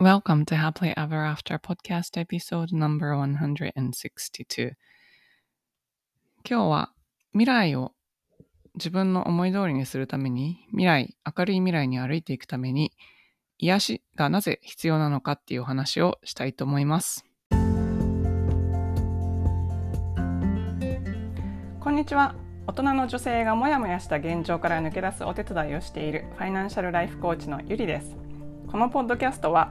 Welcome to Happily Ever After Podcast Episode No.162 今日は未来を自分の思い通りにするために未来、明るい未来に歩いていくために癒しがなぜ必要なのかっていうお話をしたいと思います。こんにちは。大人の女性がモヤモヤした現状から抜け出すお手伝いをしているファイナンシャルライフコーチのゆりです。このポッドキャストは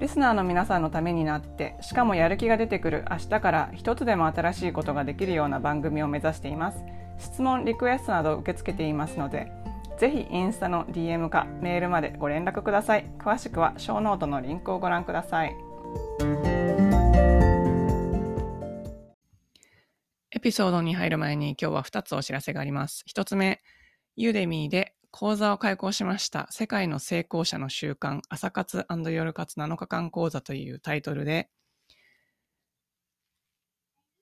リスナーの皆さんのためになってしかもやる気が出てくる明日から一つでも新しいことができるような番組を目指しています。質問リクエストなど受け付けていますのでぜひインスタの DM かメールまでご連絡ください。詳しくはショーノートのリンクをご覧ください。エピソードに入る前に今日は2つお知らせがあります。1つ目ユーデミーで講座を開講しました。世界の成功者の習慣、朝活夜活7日間講座というタイトルで、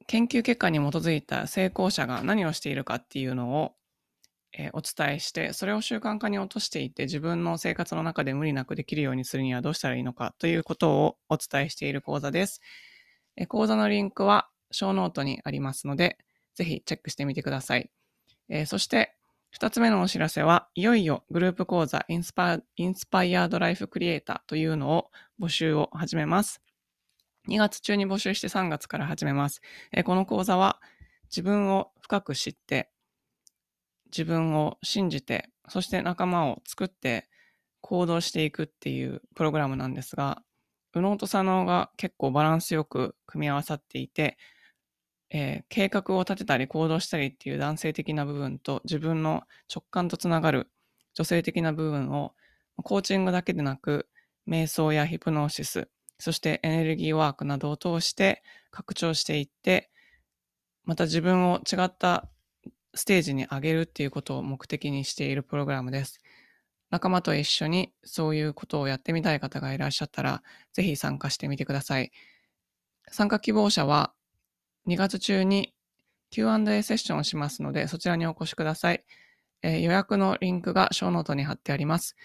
研究結果に基づいた成功者が何をしているかっていうのを、えー、お伝えして、それを習慣化に落としていって自分の生活の中で無理なくできるようにするにはどうしたらいいのかということをお伝えしている講座です。えー、講座のリンクはショーノートにありますので、ぜひチェックしてみてください。えー、そして、二つ目のお知らせは、いよいよグループ講座 Inspired Life Creator というのを募集を始めます。2月中に募集して3月から始めます。この講座は自分を深く知って、自分を信じて、そして仲間を作って行動していくっていうプログラムなんですが、右脳と左脳が結構バランスよく組み合わさっていて、えー、計画を立てたり行動したりっていう男性的な部分と自分の直感とつながる女性的な部分をコーチングだけでなく瞑想やヒプノーシスそしてエネルギーワークなどを通して拡張していってまた自分を違ったステージに上げるっていうことを目的にしているプログラムです。仲間と一緒にそういうことをやってみたい方がいらっしゃったら、ぜひ参加してみてください。参加希望者は2月中に Q&A セッションをしますので、そちらにお越しください。えー、予約のリンクがショーノートに貼ってあります。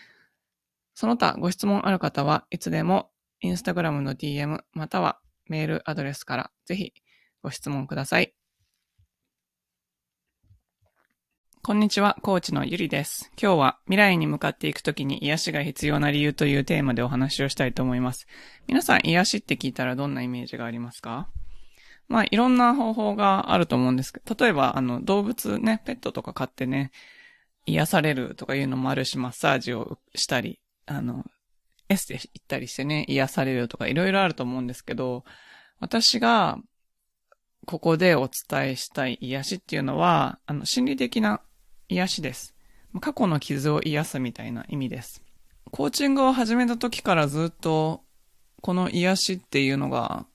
その他ご質問ある方はいつでもインスタグラムの DM またはメールアドレスからぜひご質問ください。こんにちは、コーチのゆりです。今日は未来に向かっていくときに癒しが必要な理由というテーマでお話をしたいと思います。皆さん癒しって聞いたらどんなイメージがありますか？まあ、いろんな方法があると思うんですけど、例えば、あの、動物ね、ペットとか飼ってね、癒されるとかいうのもあるし、マッサージをしたり、あの、エステ行ったりしてね、癒されるとかいろいろあると思うんですけど、私が、ここでお伝えしたい癒しっていうのは、あの、心理的な癒しです。過去の傷を癒すみたいな意味です。コーチングを始めた時からずっと、この癒しっていうのが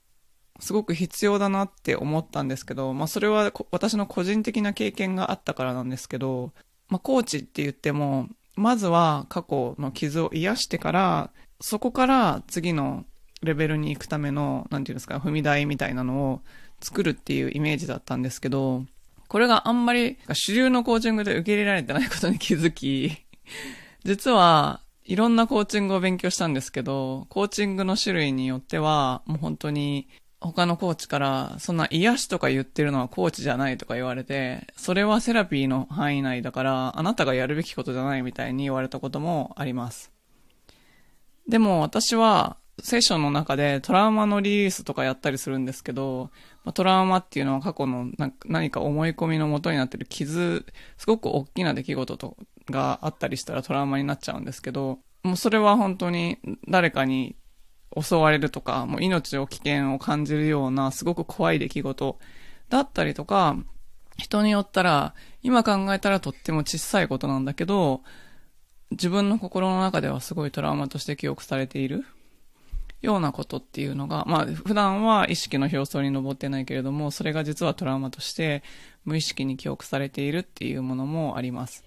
すごく必要だなって思ったんですけど、まあそれは私の個人的な経験があったからなんですけど、まあコーチって言っても、まずは過去の傷を癒してから、そこから次のレベルに行くための、なんていうんですか、踏み台みたいなのを作るっていうイメージだったんですけど、これがあんまり主流のコーチングで受け入れられてないことに気づき、実はいろんなコーチングを勉強したんですけど、コーチングの種類によっては、もう本当に他のコーチから、そんな癒しとか言ってるのはコーチじゃないとか言われて、それはセラピーの範囲内だから、あなたがやるべきことじゃないみたいに言われたこともあります。でも私は、セッションの中でトラウマのリリースとかやったりするんですけど、トラウマっていうのは過去の何か思い込みの元になってる傷、すごく大きな出来事とがあったりしたらトラウマになっちゃうんですけど、もうそれは本当に誰かに襲われるとか、もう命を危険を感じるようなすごく怖い出来事だったりとか、人によったら、今考えたらとっても小さいことなんだけど、自分の心の中ではすごいトラウマとして記憶されている。ようなことっていうのが、まあ普段は意識の表層に上ってないけれども、それが実はトラウマとして無意識に記憶されているっていうものもあります。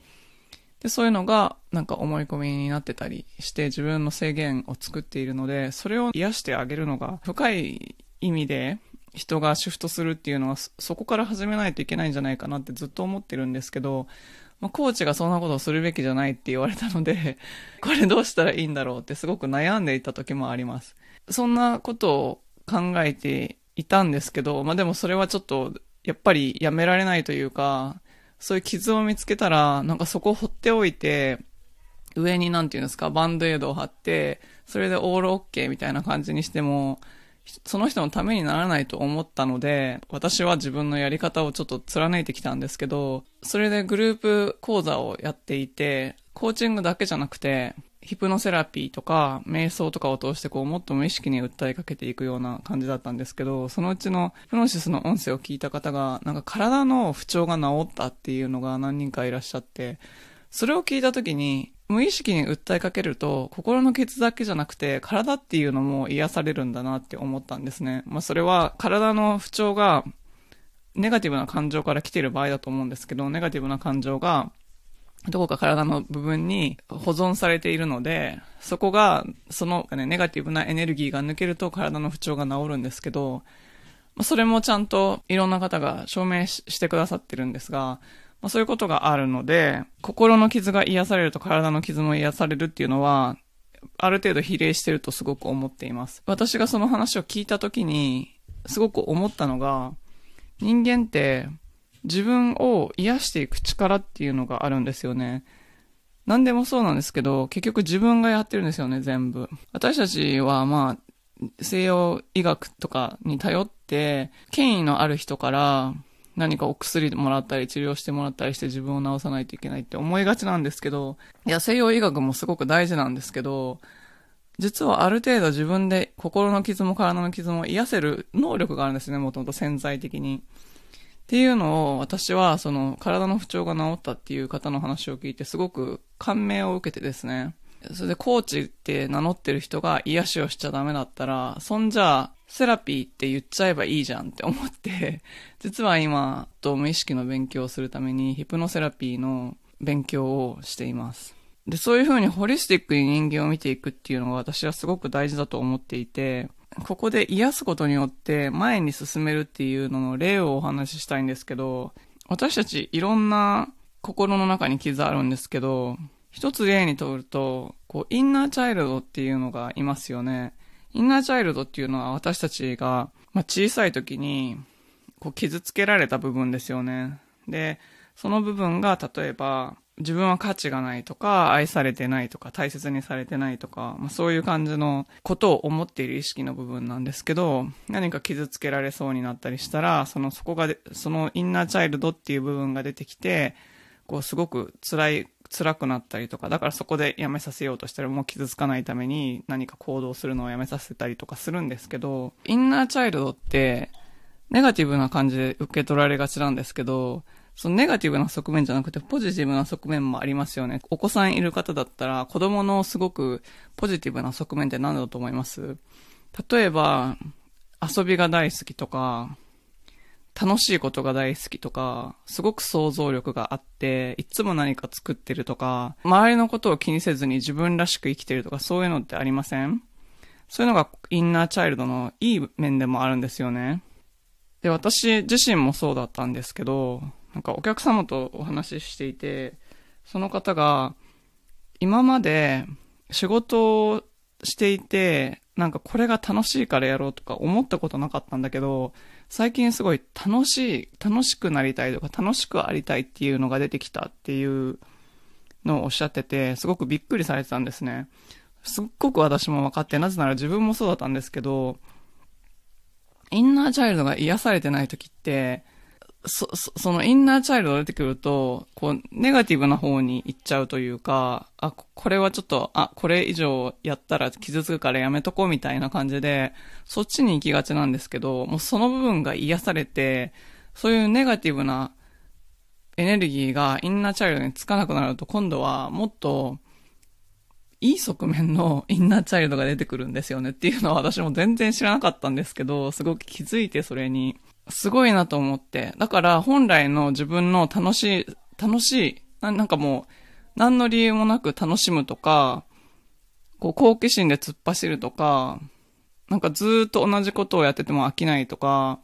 で、そういうのがなんか思い込みになってたりして自分の制限を作っているので、それを癒してあげるのが深い意味で人がシフトするっていうのはそこから始めないといけないんじゃないかなってずっと思ってるんですけど、まあ、コーチがそんなことをするべきじゃないって言われたので、これどうしたらいいんだろうってすごく悩んでいた時もあります。そんなことを考えていたんですけど、まあでもそれはちょっと、やっぱりやめられないというか、そういう傷を見つけたら、なんかそこを放っておいて、上になんていうんですか、バンドエイドを貼って、それでオールオッケーみたいな感じにしても、その人のためにならないと思ったので、私は自分のやり方をちょっと貫いてきたんですけど、それでグループ講座をやっていて、コーチングだけじゃなくて、ヒプノセラピーとか、瞑想とかを通してこう、もっと無意識に訴えかけていくような感じだったんですけど、そのうちのプノシスの音声を聞いた方が、なんか体の不調が治ったっていうのが何人かいらっしゃって、それを聞いた時に、無意識に訴えかけると、心の傷だけじゃなくて、体っていうのも癒されるんだなって思ったんですね。まあそれは体の不調が、ネガティブな感情から来てる場合だと思うんですけど、ネガティブな感情が、どこか体の部分に保存されているので、そこが、その、ね、ネガティブなエネルギーが抜けると体の不調が治るんですけど、それもちゃんといろんな方が証明してくださってるんですが、ま、そういうことがあるので、心の傷が癒されると体の傷も癒されるっていうのは、ある程度比例してるとすごく思っています。私がその話を聞いたときに、すごく思ったのが、人間って自分を癒していく力っていうのがあるんですよね。何でもそうなんですけど、結局自分がやってるんですよね、全部。私たちはまあ、西洋医学とかに頼って、権威のある人から何かお薬もらったり治療してもらったりして自分を治さないといけないって思いがちなんですけど、いや、西洋医学もすごく大事なんですけど、実はある程度自分で心の傷も体の傷も癒せる能力があるんですね、もともと潜在的に。っていうのを私はその体の不調が治ったっていう方の話を聞いてすごく感銘を受けてですね。それでコーチって名乗ってる人が癒しをしちゃダメだったら、そんじゃセラピーって言っちゃえばいいじゃんって思って、実は今、と無意識の勉強をするためにヒプノセラピーの勉強をしています。で、そういう風にホリスティックに人間を見ていくっていうのが私はすごく大事だと思っていて、ここで癒すことによって前に進めるっていうのの例をお話ししたいんですけど、私たちいろんな心の中に傷あるんですけど、一つ例にとると、こう、インナーチャイルドっていうのがいますよね。インナーチャイルドっていうのは私たちが、まあ、小さい時に、こう、傷つけられた部分ですよね。で、その部分が、例えば、自分は価値がないとか、愛されてないとか、大切にされてないとか、まあ、そういう感じのことを思っている意識の部分なんですけど、何か傷つけられそうになったりしたら、その、そこがそのインナーチャイルドっていう部分が出てきて、こう、すごく辛い、辛くなったりとか、だからそこでやめさせようとしたらもう傷つかないために何か行動するのをやめさせたりとかするんですけど、インナーチャイルドって、ネガティブな感じで受け取られがちなんですけど、そのネガティブな側面じゃなくてポジティブな側面もありますよね。お子さんいる方だったら子供のすごくポジティブな側面って何だと思います？例えば、遊びが大好きとか、楽しいことが大好きとか、すごく想像力があって、いつも何か作ってるとか、周りのことを気にせずに自分らしく生きてるとか、そういうのってありません？そういうのがインナーチャイルドのいい面でもあるんですよね。で、私自身もそうだったんですけど、なんかお客様とお話ししていて、その方が、今まで仕事をしていて、なんかこれが楽しいからやろうとか思ったことなかったんだけど、最近すごい楽しい、楽しくなりたいとか楽しくありたいっていうのが出てきたっていうのをおっしゃってて、すごくびっくりされてたんですね。すっごく私も分かって、なぜなら自分もそうだったんですけど、インナーチャイルドが癒されてない時って、そ、そのインナーチャイルドが出てくると、こう、ネガティブな方に行っちゃうというか、あ、これはちょっと、あ、これ以上やったら傷つくからやめとこうみたいな感じで、そっちに行きがちなんですけど、もうその部分が癒されて、そういうネガティブなエネルギーがインナーチャイルドにつかなくなると、今度はもっと、いい側面のインナーチャイルドが出てくるんですよねっていうのは私も全然知らなかったんですけど、すごく気づいてそれに、すごいなと思って。だから本来の自分の楽しい、楽しい、ななんかもう、何の理由もなく楽しむとか、こう好奇心で突っ走るとか、なんかずっと同じことをやってても飽きないとか、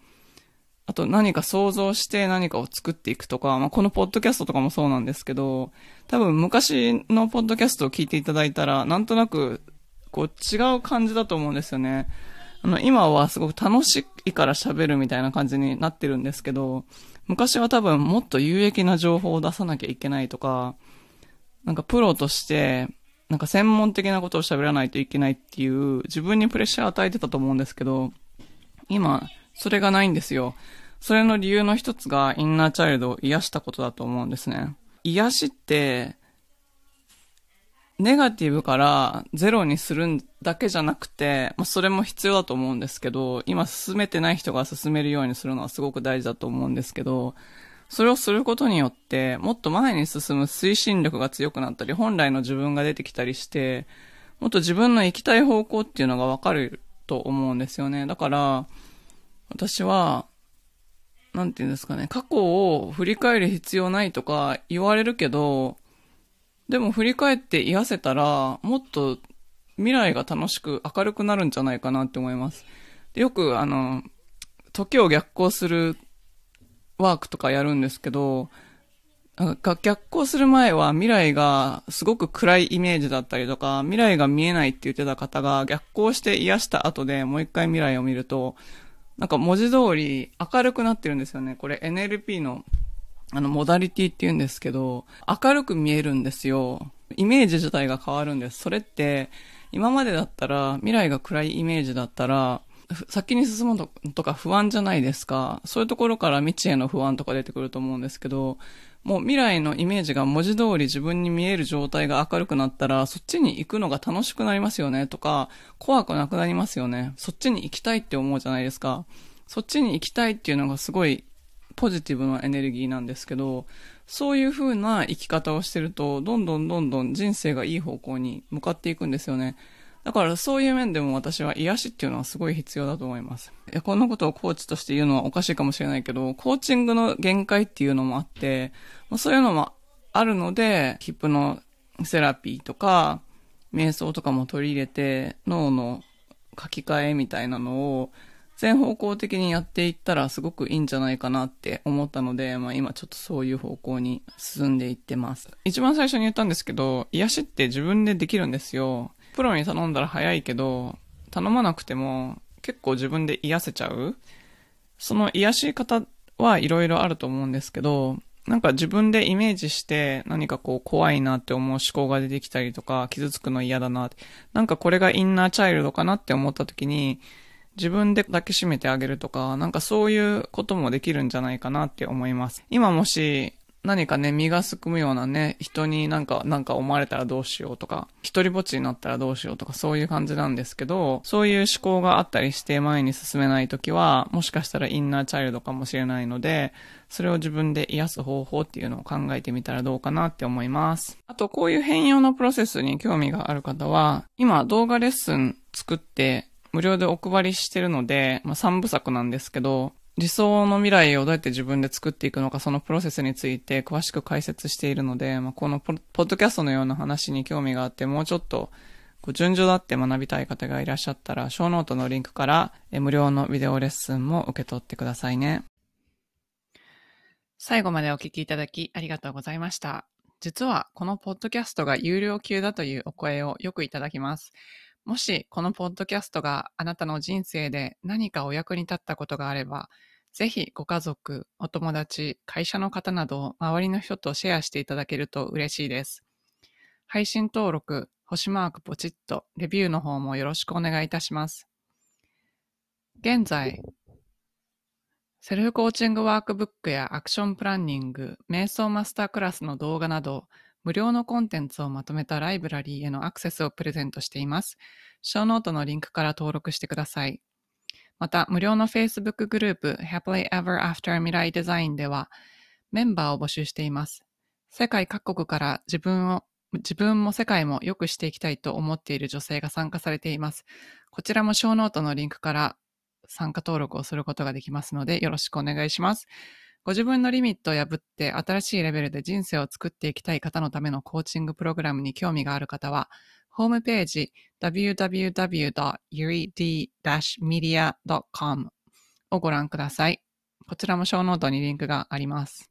あと何か想像して何かを作っていくとか、まあ、このポッドキャストとかもそうなんですけど、多分昔のポッドキャストを聞いていただいたら、なんとなく、こう違う感じだと思うんですよね。あの、今はすごく楽しいから喋るみたいな感じになってるんですけど、昔は多分もっと有益な情報を出さなきゃいけないとか、なんかプロとして、なんか専門的なことを喋らないといけないっていう自分にプレッシャー与えてたと思うんですけど、今、それがないんですよ。それの理由の一つがインナーチャイルドを癒したことだと思うんですね。癒しって、ネガティブからゼロにするだけじゃなくて、まあ、それも必要だと思うんですけど、今進めてない人が進めるようにするのはすごく大事だと思うんですけど、それをすることによって、もっと前に進む推進力が強くなったり、本来の自分が出てきたりして、もっと自分の行きたい方向っていうのがわかると思うんですよね。だから、私は、なんていうんですかね、過去を振り返る必要ないとか言われるけど、でも振り返って癒せたら、もっと未来が楽しく明るくなるんじゃないかなって思います。よく、あの、時を逆行するワークとかやるんですけど、逆行する前は未来がすごく暗いイメージだったりとか、未来が見えないって言ってた方が逆行して癒した後でもう一回未来を見ると、なんか文字通り明るくなってるんですよね。これ NLP のあの、モダリティって言うんですけど、明るく見えるんですよ。イメージ自体が変わるんです。それって、今までだったら、未来が暗いイメージだったら、先に進むとか不安じゃないですか。そういうところから未知への不安とか出てくると思うんですけど、もう未来のイメージが文字通り自分に見える状態が明るくなったら、そっちに行くのが楽しくなりますよねとか、怖くなくなりますよね。そっちに行きたいって思うじゃないですか。そっちに行きたいっていうのがすごいポジティブなエネルギーなんですけど、そういう風な生き方をしてると、どんどんどんどん人生がいい方向に向かっていくんですよね。だからそういう面でも私は癒しっていうのはすごい必要だと思います。いや、こんなことをコーチとして言うのはおかしいかもしれないけど、コーチングの限界っていうのもあって、そういうのもあるので、ヒップのセラピーとか、瞑想とかも取り入れて、脳の書き換えみたいなのを全方向的にやっていったらすごくいいんじゃないかなって思ったので、まあ今ちょっとそういう方向に進んでいってます。一番最初に言ったんですけど、癒しって自分でできるんですよ。プロに頼んだら早いけど、頼まなくても結構自分で癒せちゃう。その癒し方はいろいろあると思うんですけど、なんか自分でイメージして何かこう怖いなって思う思考が出てきたりとか、傷つくの嫌だな、なんかこれがインナーチャイルドかなって思った時に、自分で抱きしめてあげるとか、なんかそういうこともできるんじゃないかなって思います。今もし何かね、身がすくむようなね、人になんか、なんか思われたらどうしようとか、一人ぼっちになったらどうしようとか、そういう感じなんですけど、そういう思考があったりして前に進めないときは、もしかしたらインナーチャイルドかもしれないので、それを自分で癒す方法っていうのを考えてみたらどうかなって思います。あと、こういう変容のプロセスに興味がある方は、今動画レッスン作って無料でお配りしてるので、まあ、3部作なんですけど、理想の未来をどうやって自分で作っていくのか、そのプロセスについて詳しく解説しているので、まあ、このポッドキャストのような話に興味があって、もうちょっと、こう順序だって学びたい方がいらっしゃったら、ショーノートのリンクから無料のビデオレッスンも受け取ってくださいね。最後までお聞きいただきありがとうございました。実はこのポッドキャストが有料級だというお声をよくいただきます。もしこのポッドキャストがあなたの人生で何かお役に立ったことがあれば、ぜひご家族、お友達、会社の方など周りの人とシェアしていただけると嬉しいです。配信登録、星マークポチッと、レビューの方もよろしくお願いいたします。現在、セルフコーチングワークブックやアクションプランニング、瞑想マスタークラスの動画など、無料のコンテンツをまとめたライブラリーへのアクセスをプレゼントしています。ショーノートのリンクから登録してください。また、無料の Facebook グループ Happily Ever After 未来デザインではメンバーを募集しています。世界各国から自分を自分も世界も良くしていきたいと思っている女性が参加されています。こちらもショーノートのリンクから参加登録をすることができますのでよろしくお願いします。ご自分のリミットを破って新しいレベルで人生を作っていきたい方のためのコーチングプログラムに興味がある方は、ホームページ www.yuri-media.com をご覧ください。こちらもショーノートにリンクがあります。